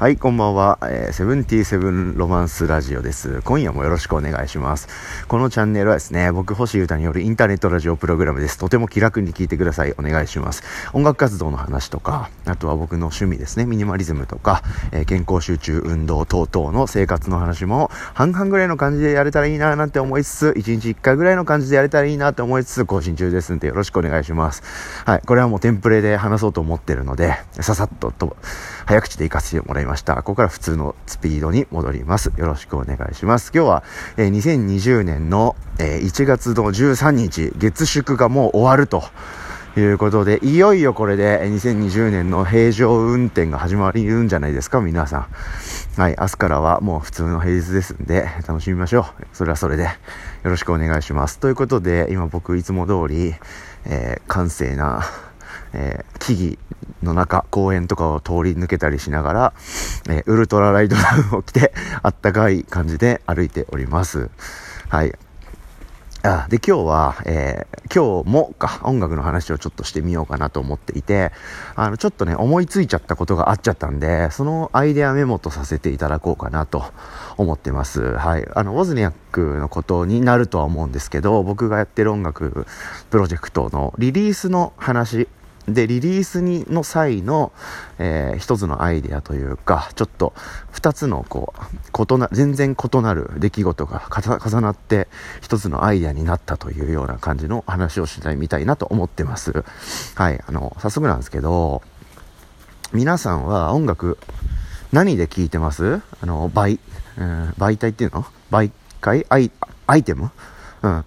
はい、こんばんは。えー、セブンティーセブンロマンスラジオです。今夜もよろしくお願いします。このチャンネルはですね、僕、星優太によるインターネットラジオプログラムです。とても気楽に聞いてください。お願いします。音楽活動の話とか、あとは僕の趣味ですね、ミニマリズムとか、えー、健康集中運動等々の生活の話も、半々ぐらいの感じでやれたらいいななんて思いつつ、1日1回ぐらいの感じでやれたらいいなと思いつつ、更新中ですんで、よろしくお願いします。はい、これはもうテンプレで話そうと思ってるので、ささっとと、早口で行かせてもらいますました。ここから普通のスピードに戻ります。よろしくお願いします。今日は、えー、2020年の、えー、1月の13日、月祝がもう終わると。いうことで、いよいよこれで2020年の平常運転が始まるんじゃないですか、皆さん。はい、明日からはもう普通の平日ですんで、楽しみましょう。それはそれで、よろしくお願いします。ということで、今僕いつも通り、えー、閑静な、えー、木々の中、公園とかを通り抜けたりしながら、えー、ウルトラライトダウンを着て、あったかい感じで歩いております。はい。あで、今日は、えー、今日もか、音楽の話をちょっとしてみようかなと思っていて、あの、ちょっとね、思いついちゃったことがあっちゃったんで、そのアイデアメモとさせていただこうかなと思ってます。はい。あの、ウォズニャックのことになるとは思うんですけど、僕がやってる音楽プロジェクトのリリースの話で、リリースにの際の、えー、一つのアイデアというか、ちょっと二つのこう、異な、全然異なる出来事が重なって一つのアイデアになったというような感じの話をしたいみたいなと思ってます。はい、あの、早速なんですけど、皆さんは音楽何で聴いてます？あの、媒、うん、媒体っていうの？媒介？アイ、アイテム？うん。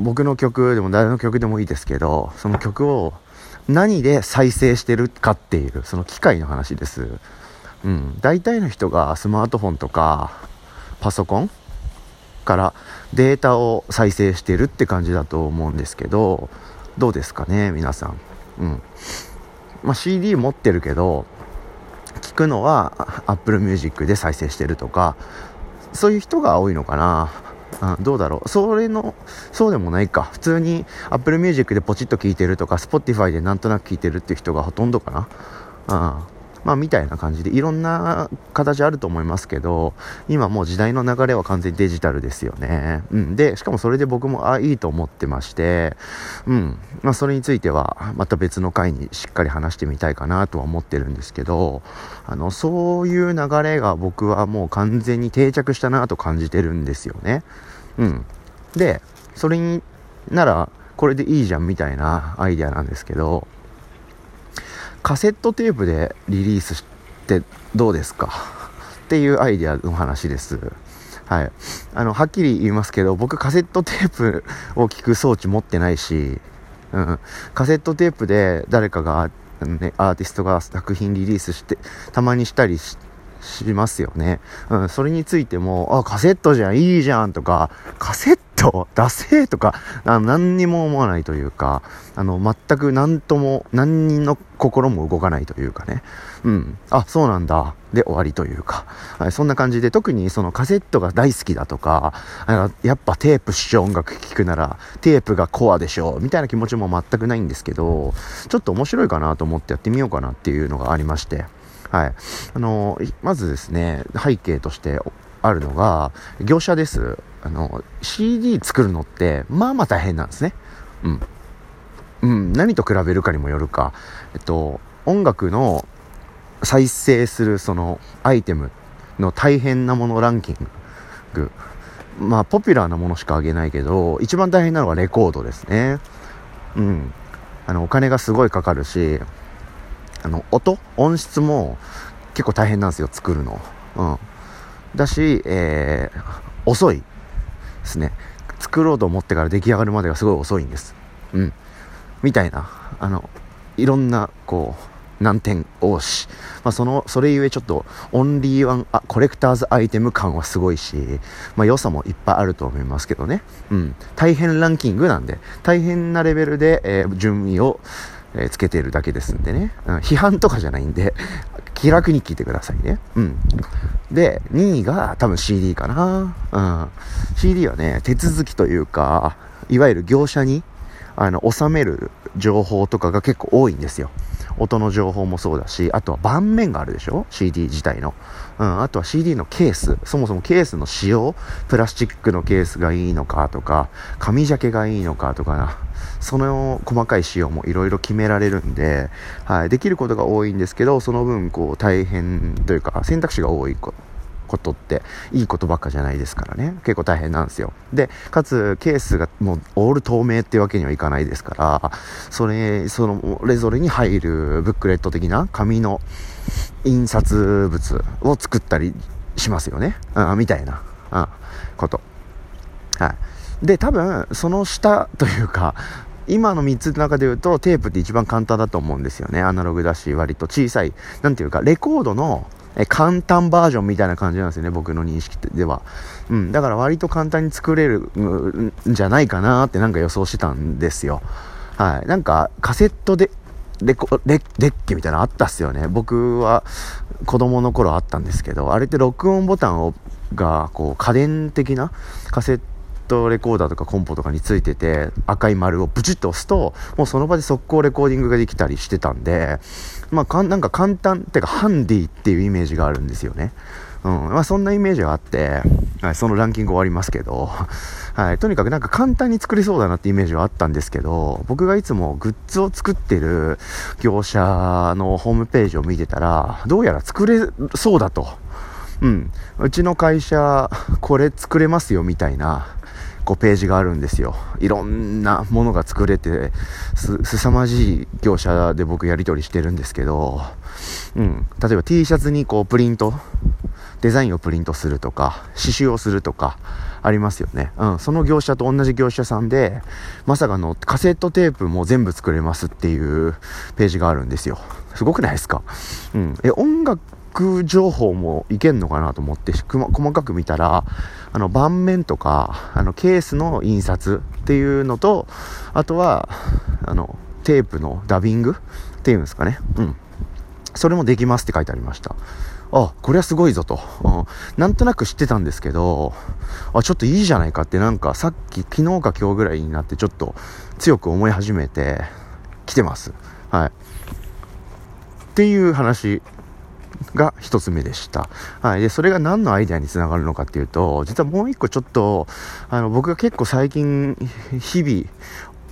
僕の曲でも誰の曲でもいいですけど、その曲を何で再生してるかっていう、その機械の話です。うん。大体の人がスマートフォンとか、パソコンからデータを再生してるって感じだと思うんですけど、どうですかね、皆さん。うん。まあ、CD 持ってるけど、聞くのは Apple Music で再生してるとか、そういう人が多いのかな。うん、どうだろう。それの、そうでもないか。普通に Apple Music でポチッと聴いてるとか、Spotify でなんとなく聴いてるっていう人がほとんどかな。うん。まあ、みたいな感じで、いろんな形あると思いますけど、今もう時代の流れは完全にデジタルですよね。うん。で、しかもそれで僕も、あ、いいと思ってまして、うん。まあ、それについては、また別の回にしっかり話してみたいかなとは思ってるんですけど、あの、そういう流れが僕はもう完全に定着したなと感じてるんですよね。うん。で、それになら、これでいいじゃんみたいなアイデアなんですけど、カセットテープでリリースしてどうですか？っていうアイデアの話です。はい。あの、はっきり言いますけど、僕カセットテープを聞く装置持ってないし、うん、カセットテープで誰かが、ね、アーティストが作品リリースして、たまにしたりしますよね。うん、それについても、あ、カセットじゃん、いいじゃんとか、カセット ダセーとか、あの何にも思わないというか、あの、全く何とも、何人の心も動かないというかね。うん。あ、そうなんだ。で終わりというか、はい、そんな感じで、特にそのカセットが大好きだとか、やっぱテープ視聴音楽聴くなら、テープがコアでしょ、みたいな気持ちも全くないんですけど、ちょっと面白いかなと思ってやってみようかなっていうのがありまして、はい。あの、まずですね、背景としてあるのが、業者です。あの、CD 作るのって、まあまあ大変なんですね。うん。うん、何と比べるかにもよるか。えっと、音楽の再生するそのアイテムの大変なものランキング。まあ、ポピュラーなものしかあげないけど、一番大変なのはレコードですね。うん。あの、お金がすごいかかるし、あの、音音質も結構大変なんですよ、作るの。うん。だし、えー、遅いですね。作ろうと思ってから出来上がるまでがすごい遅いんです。うん。みたいな、あの、いろんな、こう、難点多し、まあ、その、それゆえちょっと、オンリーワンあコレクターズアイテム感はすごいし、まあ、良さもいっぱいあると思いますけどね。うん。大変ランキングなんで、大変なレベルで、えー、順位を、えー、つけているだけですんでね、うん、批判とかじゃないんで、気楽に聞いてくださいね。うん。で、2位が多分 CD かな。うん。CD はね、手続きというか、いわゆる業者に、あの、納める情報とかが結構多いんですよ。音の情報もそうだし、あとは盤面があるでしょ ?CD 自体の。うん、あとは CD のケース。そもそもケースの仕様プラスチックのケースがいいのかとか、紙ジャケがいいのかとかな。その細かい仕様もいろいろ決められるんで、はい、できることが多いんですけど、その分、こう、大変というか、選択肢が多いことっていいことばっかじゃないですからね。結構大変なんですよ。でかつケースがもうオール透明ってわけにはいかないですからそれそのれぞれに入るブックレット的な紙の印刷物を作ったりしますよね、うん、みたいな、うん、こと。はい。で多分その下というか今の3つの中で言うとテープって一番簡単だと思うんですよねアナログだし割と小さい何ていうかレコードのえ簡単バージョンみたいな感じなんですよね、僕の認識では。うん、だから割と簡単に作れるんじゃないかなってなんか予想してたんですよ。はい。なんかカセットで、レコレデッキみたいなのあったっすよね。僕は子供の頃あったんですけど、あれって録音ボタンをがこう家電的なカセットレコーダーとかコンポとかについてて赤い丸をブチッと押すともうその場で速攻レコーディングができたりしてたんでまあかなんか簡単っていうかハンディっていうイメージがあるんですよねうんまあ、そんなイメージがあって、はい、そのランキング終わりますけど、はい、とにかくなんか簡単に作れそうだなってイメージはあったんですけど、僕がいつもグッズを作ってる業者のホームページを見てたら、どうやら作れそうだと。うん。うちの会社、これ作れますよみたいな、こうページがあるんですよ。いろんなものが作れて、す、凄まじい業者で僕やり取りしてるんですけど、うん。例えば T シャツにこうプリント、デザインをプリントするとか、刺繍をするとか、ありますよね。うん。その業者と同じ業者さんで、まさかのカセットテープも全部作れますっていうページがあるんですよ。すごくないですか？うん。え、音楽情報もいけんのかなと思って細かく見たらあの盤面とかあのケースの印刷っていうのとあとはあのテープのダビングっていうんですかね。うん。それもできますって書いてありました。あこれはすごいぞと、うん、なんとなく知ってたんですけどあちょっといいじゃないかってなんかさっき昨日か今日ぐらいになってちょっと強く思い始めてきてます。はい。っていう話が一つ目でした。はい。で、それが何のアイデアにつながるのかっていうと、実はもう一個ちょっと、あの、僕が結構最近、日々、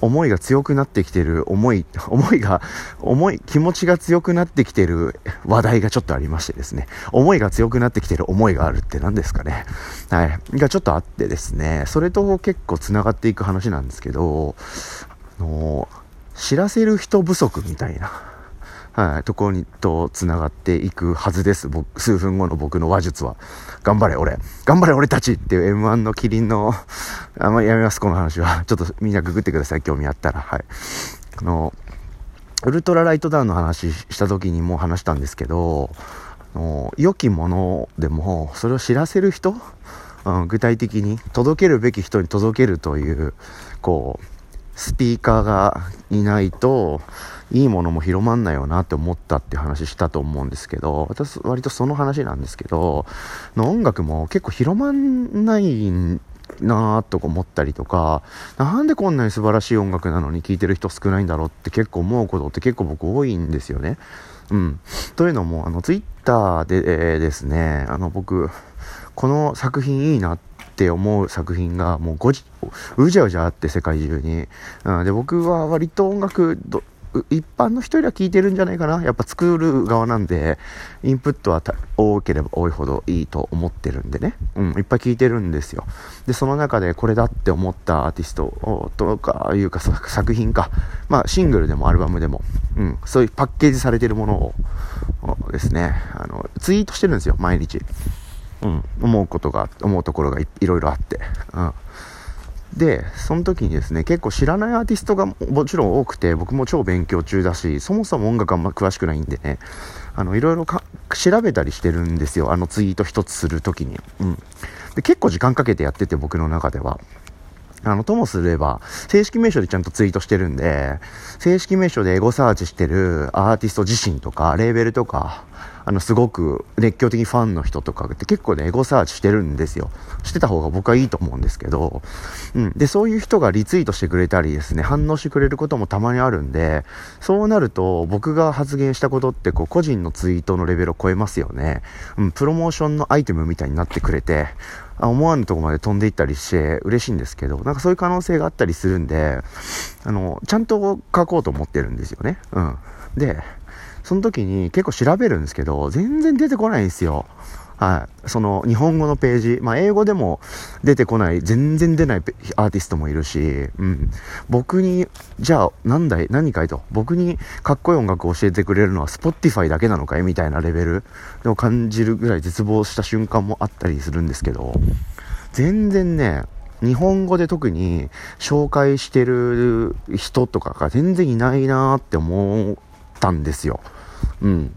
思いが強くなってきてる、思い、思いが、思い、気持ちが強くなってきてる話題がちょっとありましてですね。思いが強くなってきてる思いがあるって何ですかね。はい。がちょっとあってですね、それと結構繋がっていく話なんですけど、あの、知らせる人不足みたいな。はい、ところにと繋がっていくはずです。僕、数分後の僕の話術は。頑張れ、俺。頑張れ、俺たちっていう M1 のキリンの、あんまやめます、この話は。ちょっとみんなググってください、興味あったら。はい。あの、ウルトラライトダウンの話した時にも話したんですけど、あの良きものでも、それを知らせる人、うん、具体的に届けるべき人に届けるという、こう、スピーカーがいないと、いいものも広まんないよなって思ったって話したと思うんですけど、私割とその話なんですけど、の音楽も結構広まんないなぁとか思ったりとか、なんでこんなに素晴らしい音楽なのに聴いてる人少ないんだろうって結構思うことって結構僕多いんですよね。うん。というのも、あの、ツイッターで、え、ですね、あの、僕、この作品いいなってって思う作品がもうごじ、うじゃうじゃあって世界中に。うん、で、僕は割と音楽一般の人よりは聞いてるんじゃないかな。やっぱ作る側なんで、インプットは多ければ多いほどいいと思ってるんでね。うん、いっぱい聞いてるんですよ。で、その中でこれだって思ったアーティストとかいうか作品か、まあシングルでもアルバムでも、うん、そういうパッケージされてるものをですね、あの、ツイートしてるんですよ、毎日。うん、思うことが、思うところがいろいろあって。うんで、その時にですね、結構知らないアーティストがもちろん多くて、僕も超勉強中だし、そもそも音楽あんま詳しくないんでね、あの、いろいろ調べたりしてるんですよ。あのツイート一つする時に。うん。で、結構時間かけてやってて、僕の中では。あの、ともすれば、正式名称でちゃんとツイートしてるんで、正式名称でエゴサーチしてるアーティスト自身とか、レーベルとか、あの、すごく熱狂的にファンの人とかって結構ね、エゴサーチしてるんですよ。してた方が僕はいいと思うんですけど、うん。で、そういう人がリツイートしてくれたりですね、反応してくれることもたまにあるんで、そうなると僕が発言したことってこう、個人のツイートのレベルを超えますよね。うん、プロモーションのアイテムみたいになってくれて、思わぬとこまで飛んでいったりして嬉しいんですけど、なんかそういう可能性があったりするんで、あの、ちゃんと書こうと思ってるんですよね。うん。で、その時に結構調べるんですけど、全然出てこないんですよ。はい。その日本語のページ、まあ英語でも出てこない、全然出ないアーティストもいるし、うん。僕に、じゃあ、なんだい、何かいと。僕にかっこいい音楽を教えてくれるのは Spotify だけなのかい？みたいなレベルを感じるぐらい絶望した瞬間もあったりするんですけど、全然ね、日本語で特に紹介してる人とかが全然いないなーって思ったんですよ。うん。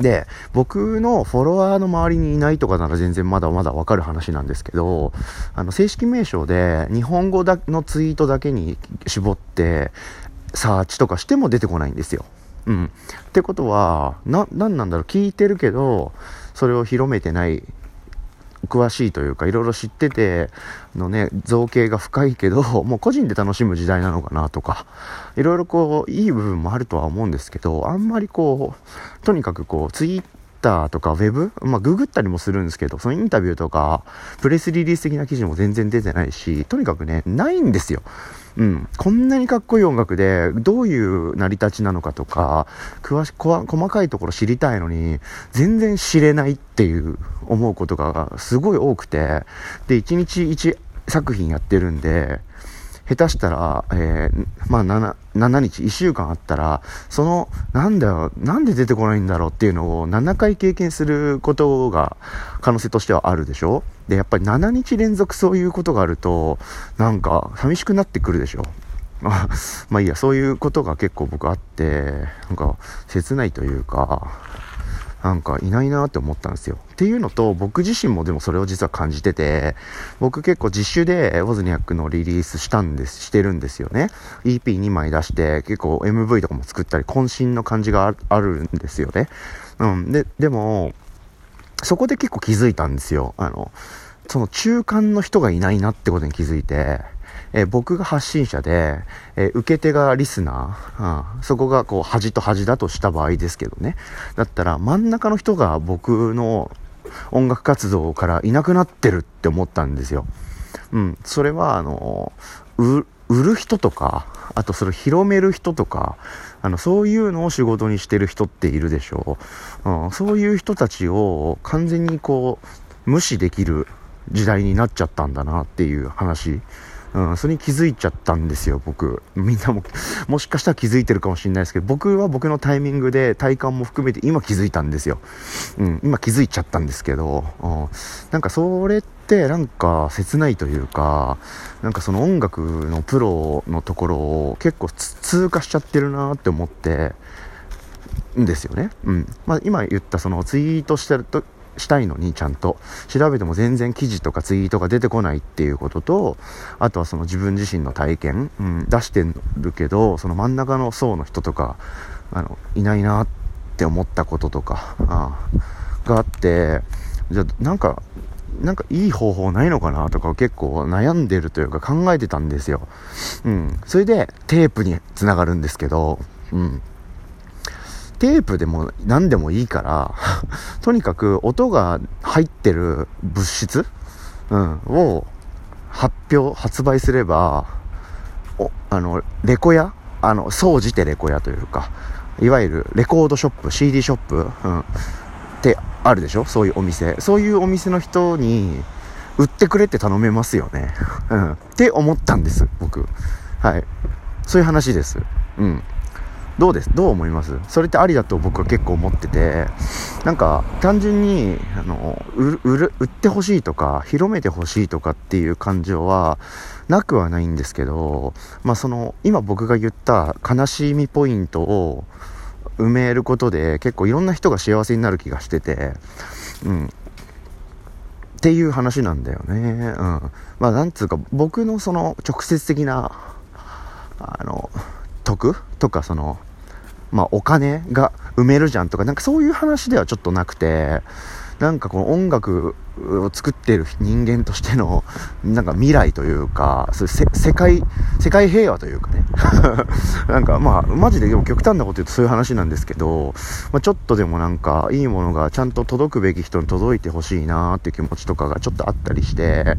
で、僕のフォロワーの周りにいないとかなら全然まだまだわかる話なんですけど、あの、正式名称で日本語だのツイートだけに絞って、サーチとかしても出てこないんですよ。うん。ってことは、な、なんなんだろう、聞いてるけど、それを広めてない詳しいというか、いろいろ知ってて、のね、造形が深いけど、もう個人で楽しむ時代なのかなとか、いろいろこう、いい部分もあるとは思うんですけど、あんまりこう、とにかくこう、ツイッターとかウェブ、まあ、ググったりもするんですけど、そのインタビューとか、プレスリリース的な記事も全然出てないし、とにかくね、ないんですよ。うん、こんなにかっこいい音楽でどういう成り立ちなのかとか詳し細かいところ知りたいのに全然知れないっていう思うことがすごい多くてで1日1作品やってるんで下手したら、えー、まあ7、7日、1週間あったら、その、なんだよ、なんで出てこないんだろうっていうのを7回経験することが可能性としてはあるでしょ？で、やっぱり7日連続そういうことがあると、なんか寂しくなってくるでしょ？まあ、まいいや、そういうことが結構僕あって、なんか切ないというか、なんかいないなって思ったんですよ。っていうのと、僕自身もでもそれを実は感じてて、僕結構実習でウォズニャックのリリースしたんです、してるんですよね。EP2 枚出して、結構 MV とかも作ったり、渾身の感じがあるんですよね。うん。で、でも、そこで結構気づいたんですよ。あの、その中間の人がいないなってことに気づいて、えー、僕が発信者で、えー、受け手がリスナー、うん、そこがこう端と端だとした場合ですけどね。だったら真ん中の人が僕の音楽活動からいなくなってるって思ったんですよ。うん。それは、あの、売る人とか、あとそれを広める人とか、あの、そういうのを仕事にしてる人っているでしょう。うん、そういう人たちを完全にこう、無視できる時代になっちゃったんだなっていう話。うん、それに気づいちゃったんですよ、僕。みんなも、もしかしたら気づいてるかもしれないですけど、僕は僕のタイミングで体感も含めて今気づいたんですよ。うん、今気づいちゃったんですけど、うん、なんかそれってなんか切ないというか、なんかその音楽のプロのところを結構通過しちゃってるなって思って、んですよね。うん。まあ、今言ったそのツイートしてると、したいのにちゃんと調べても全然記事とかツイートが出てこないっていうこととあとはその自分自身の体験、うん、出してるけどその真ん中の層の人とかあのいないなって思ったこととかあがあってじゃあなんかなんかいい方法ないのかなとか結構悩んでるというか考えてたんですよ。うん。それでテープにつながるんですけど、うん。テープでも何でもいいから とにかく音が入ってる物質、うん、を発表、発売すれば、お、あの、レコ屋あの、総じてレコ屋というか、いわゆるレコードショップ、CD ショップ、うん、ってあるでしょ？そういうお店。そういうお店の人に、売ってくれって頼めますよね。うん。って思ったんです、僕。はい。そういう話です。うん。どうです？どう思います？それってありだと僕は結構思ってて、なんか単純に、あの、売る、売ってほしいとか、広めてほしいとかっていう感情はなくはないんですけど、まあその、今僕が言った悲しみポイントを埋めることで結構いろんな人が幸せになる気がしてて、うん。っていう話なんだよね。うん。まあなんつうか僕のその直接的な、あの、得とかそのまあ、お金が埋めるじゃんとか、なんかそういう話ではちょっとなくて、なんかこの音楽を作っている人間としての、なんか未来というか、そういう世界、世界平和というかね。なんかまあ、マジででも極端なこと言うとそういう話なんですけど、まあ、ちょっとでもなんかいいものがちゃんと届くべき人に届いてほしいなっていう気持ちとかがちょっとあったりして、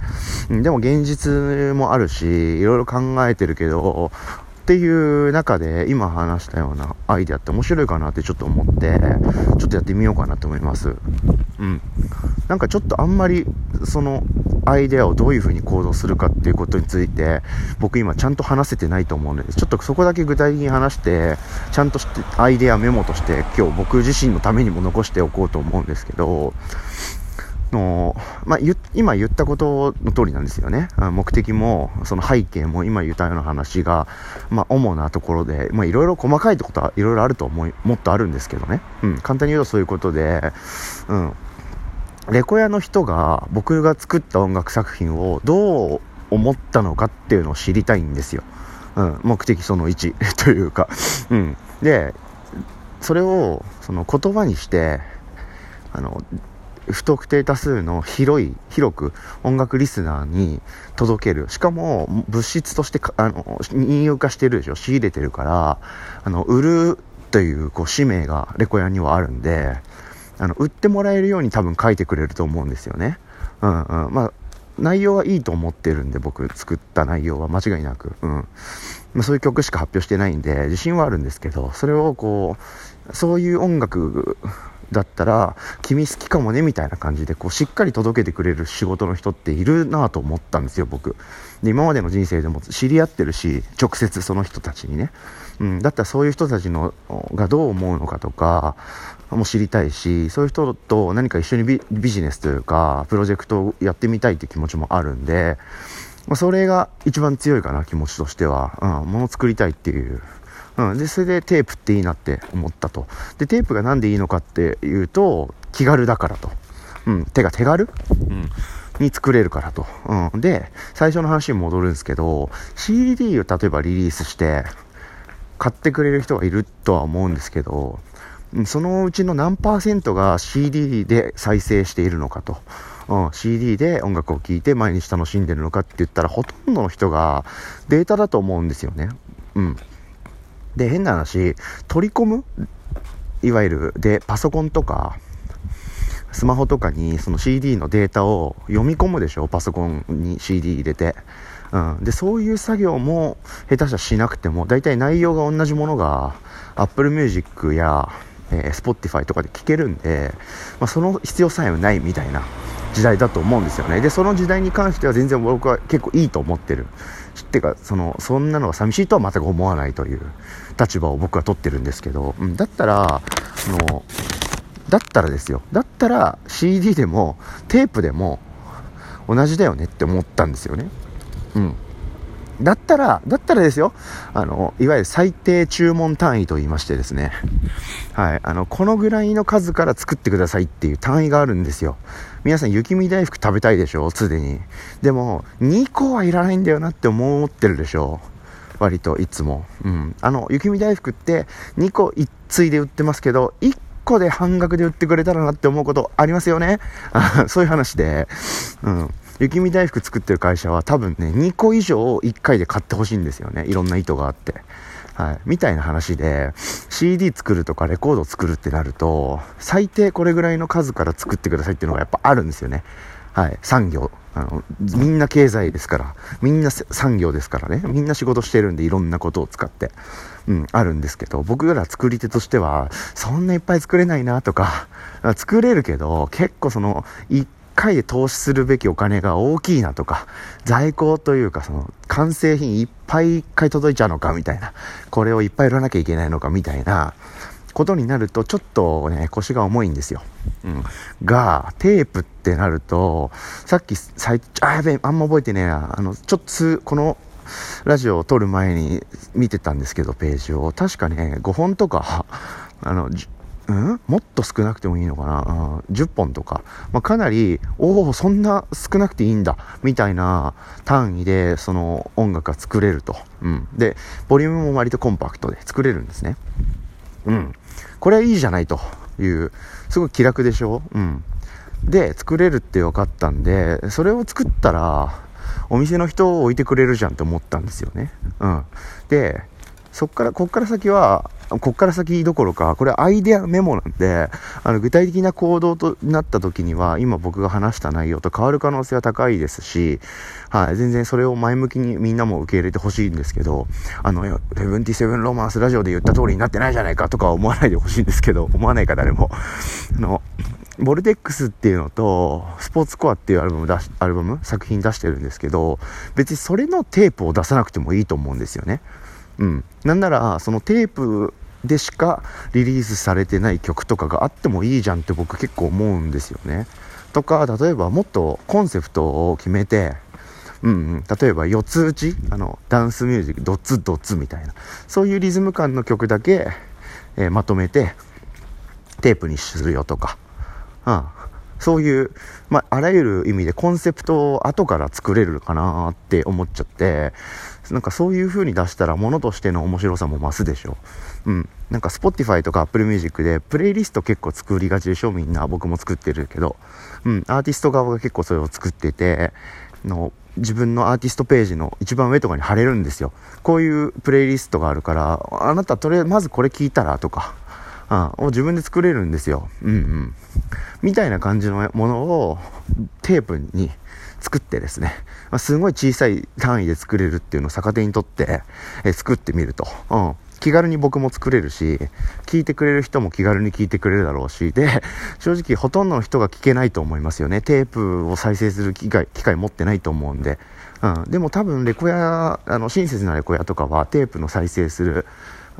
でも現実もあるし、いろいろ考えてるけど、っていう中で今話したようなアイデアって面白いかなってちょっと思ってちょっとやってみようかなと思います。うん。なんかちょっとあんまりそのアイデアをどういう風に行動するかっていうことについて僕今ちゃんと話せてないと思うのでちょっとそこだけ具体的に話してちゃんとしてアイデアメモとして今日僕自身のためにも残しておこうと思うんですけどの、まあ、今言ったことの通りなんですよね。目的も、その背景も今言ったような話が、まあ、主なところで、まあ、いろいろ細かいってことはいろいろあると思い、もっとあるんですけどね。うん、簡単に言うとそういうことで、うん。レコヤの人が僕が作った音楽作品をどう思ったのかっていうのを知りたいんですよ。うん、目的その1 というか。うん。で、それをその言葉にして、あの、不特定多数の広い、広く音楽リスナーに届ける。しかも、物質としてあの、任用化してるでしょ。仕入れてるから、あの、売るという、こう、使命がレコヤにはあるんで、あの、売ってもらえるように多分書いてくれると思うんですよね。うんうん。まあ、内容はいいと思ってるんで、僕作った内容は間違いなく。うん。まあ、そういう曲しか発表してないんで、自信はあるんですけど、それをこう、そういう音楽だったら君好きかもねみたいな感じでこうしっかり届けてくれる仕事の人っているなと思ったんですよ僕。で今までの人生でも知り合ってるし直接その人たちにね、うん、だったらそういう人たちのがどう思うのかとかも知りたいしそういう人と何か一緒にビジネスというかプロジェクトをやってみたいって気持ちもあるんで、まあ、それが一番強いかな気持ちとしては、うん、物作りたいっていう。うん、で、それでテープっていいなって思ったと。で、テープが何でいいのかっていうと、気軽だからと。うん、手が手軽うん。に作れるからと。うん。で、最初の話に戻るんですけど、CD を例えばリリースして、買ってくれる人がいるとは思うんですけど、そのうちの何パーセントが CD で再生しているのかと。うん、CD で音楽を聴いて毎日楽しんでるのかって言ったらほとんどの人がデータだと思うんですよね。うん。で、変な話、取り込む？いわゆる、で、パソコンとか、スマホとかにその CD のデータを読み込むでしょ？パソコンに CD 入れて。うん。で、そういう作業も下手したらしなくても、大体内容が同じものが Apple Music や、えー、Spotify とかで聴けるんで、まあ、その必要さえないみたいな時代だと思うんですよね。で、その時代に関しては全然僕は結構いいと思ってる。ってか、その、そんなのが寂しいとは全く思わないという立場を僕は取ってるんですけど、うん、だったら、その、だったらですよ。だったら CD でもテープでも同じだよねって思ったんですよね。うん。だったら、だったらですよ、あの、いわゆる最低注文単位と言いましてですね、はい、あの、このぐらいの数から作ってくださいっていう単位があるんですよ。皆さん雪見大福食べたいでしょ？すでに。でも、2個はいらないんだよなって思ってるでしょ？割といつも。うん。あの、雪見大福って2個一対で売ってますけど、1個で半額で売ってくれたらなって思うことありますよね？そういう話で、うん。雪見大福作ってる会社は多分ね、2個以上1回で買ってほしいんですよね。いろんな意図があって。はい。みたいな話で、CD 作るとかレコード作るってなると、最低これぐらいの数から作ってくださいっていうのがやっぱあるんですよね。はい。産業。あの、みんな経済ですから。みんな産業ですからね。みんな仕事してるんでいろんなことを使って。うん、あるんですけど、僕ら作り手としては、そんないっぱい作れないなとか、作れるけど、結構その、1回で投資するべきお金が大きいなとか、在庫というかその完成品いっぱい一回届いちゃうのかみたいな、これをいっぱい売らなきゃいけないのかみたいなことになるとちょっとね、腰が重いんですよ。うん。が、テープってなると、さっき最、あ、やべえ、あんま覚えてねえな。あの、ちょっとこの、ラジオを撮る前に見てたんですけど、ページを。確かね、5本とか、あの、ん？もっと少なくてもいいのかな、うん、10本とか、まあ、かなり、おお、そんな少なくていいんだ、みたいな単位で、その音楽が作れると。うん。で、ボリュームも割とコンパクトで作れるんですね。うん。これはいいじゃないという、すごい気楽でしょ？うん。で、作れるって分かったんで、それを作ったら、お店の人を置いてくれるじゃんって思ったんですよね。うん。で、そっから、こっから先は、こっから先どころか、これアイデアメモなんで、あの具体的な行動となった時には、今僕が話した内容と変わる可能性は高いですし、はい、全然それを前向きにみんなも受け入れてほしいんですけど、あの、セブンティセブンロマンスラジオで言った通りになってないじゃないかとか思わないでほしいんですけど、思わないか誰も。あの、ボルテックスっていうのと、スポーツコアっていうアルバム出し、アルバム作品出してるんですけど、別にそれのテープを出さなくてもいいと思うんですよね。うん。なんなら、そのテープでしかリリースされてない曲とかがあってもいいじゃんって僕結構思うんですよね。とか、例えばもっとコンセプトを決めて、うん、うん、例えば四つ打ち、あの、ダンスミュージック、ドッツドッツみたいな、そういうリズム感の曲だけ、えー、まとめて、テープにするよとか、うん、そういう、まあ、あらゆる意味でコンセプトを後から作れるかなって思っちゃって、なんかそういう風に出したら物としての面白さも増すでしょ。うん。なんか Spotify とか Apple Music でプレイリスト結構作りがちでしょみんな。僕も作ってるけど。うん。アーティスト側が結構それを作ってて、の自分のアーティストページの一番上とかに貼れるんですよ。こういうプレイリストがあるから、あなたとりあえずまずこれ聞いたらとか、あを自分で作れるんですよ。うんうん。みたいな感じのものをテープに作ってですね、まあ、すごい小さい単位で作れるっていうのを逆手にとって、え作ってみると。うん。気軽に僕も作れるし、聞いてくれる人も気軽に聞いてくれるだろうし、で、正直ほとんどの人が聞けないと思いますよね。テープを再生する機会、機会持ってないと思うんで。うん。でも多分レコヤ、あの、親切なレコヤとかはテープの再生する、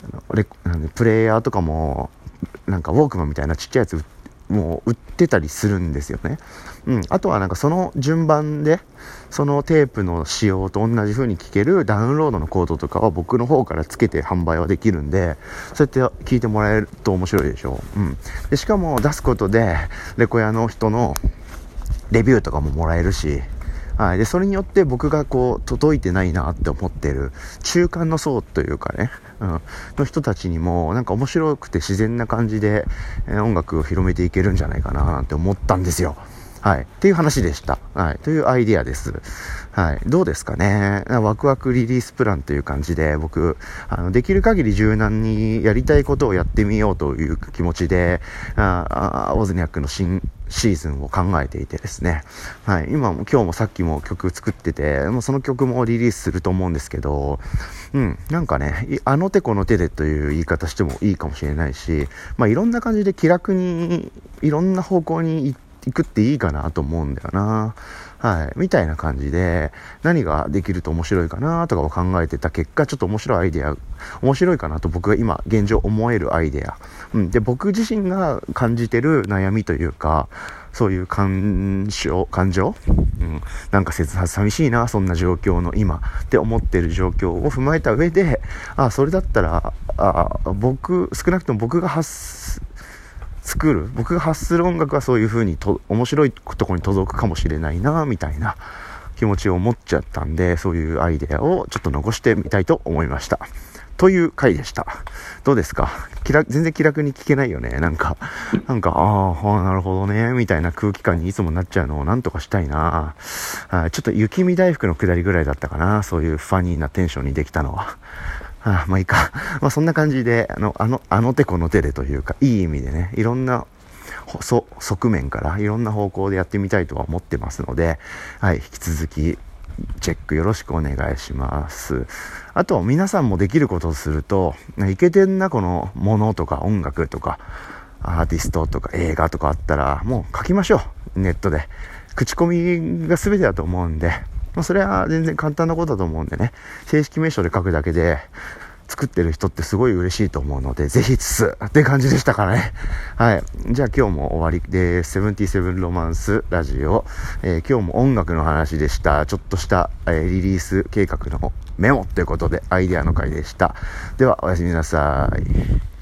あのレプレイヤーとかもなんかウォークマンみたいなちっちゃいやつもう売ってたりするんですよね。うん。あとはなんかその順番で、そのテープの仕様と同じ風に聴けるダウンロードのコードとかは僕の方からつけて販売はできるんで、そうやって聞いてもらえると面白いでしょう。うん。で、しかも出すことで、レコヤの人のレビューとかももらえるし、はい。で、それによって僕がこう、届いてないなって思ってる中間の層というかね、うん、の人たちにもなんか面白くて自然な感じで、えー、音楽を広めていけるんじゃないかななんて思ったんですよ。はい。っていう話でした。はい。というアイディアです。はい。どうですかね。ワクワクリリースプランという感じで、僕、あの、できる限り柔軟にやりたいことをやってみようという気持ちで、あオズニャックの新シーズンを考えていてですね。はい。今も、今日もさっきも曲作ってて、もうその曲もリリースすると思うんですけど、うん。なんかね、あの手この手でという言い方してもいいかもしれないし、まあいろんな感じで気楽に、いろんな方向に行、くっていいかなと思うんだよな。はい。みたいな感じで、何ができると面白いかなとかを考えてた結果、ちょっと面白いアイデア、面白いかなと僕が今、現状思えるアイデア。うん。で、僕自身が感じてる悩みというか、そういう感情、感情？うん。なんか切な、寂しいな、そんな状況の今って思ってる状況を踏まえた上で、あ、それだったら、あ、僕、少なくとも僕が発作る？僕が発する音楽はそういう風にと面白いとこに届くかもしれないなみたいな気持ちを持っちゃったんでそういうアイデアをちょっと残してみたいと思いましたという回でした。どうですか？気楽全然気楽に聞けないよね。なんか、なんか、ああ、なるほどね、みたいな空気感にいつもなっちゃうのをなんとかしたいなあちょっと雪見大福の下りぐらいだったかな。そういうファニーなテンションにできたのは。あまあいいか。まあそんな感じで、あの、あの、あの手この手でというか、いい意味でね、いろんな、そ、側面からいろんな方向でやってみたいとは思ってますので、はい、引き続き、チェックよろしくお願いします。あと、皆さんもできることをすると、いけてんな、このものとか音楽とか、アーティストとか映画とかあったら、もう書きましょう。ネットで。口コミが全てだと思うんで、まあ、それは全然簡単なことだと思うんでね、正式名称で書くだけで、作ってる人ってすごい嬉しいと思うので、ぜひつつって感じでしたからね。はい。じゃあ今日も終わりで、セブンティセブンロマンスラジオ、えー、今日も音楽の話でした。ちょっとした、えー、リリース計画のメモということで、アイデアの回でした。では、おやすみなさい。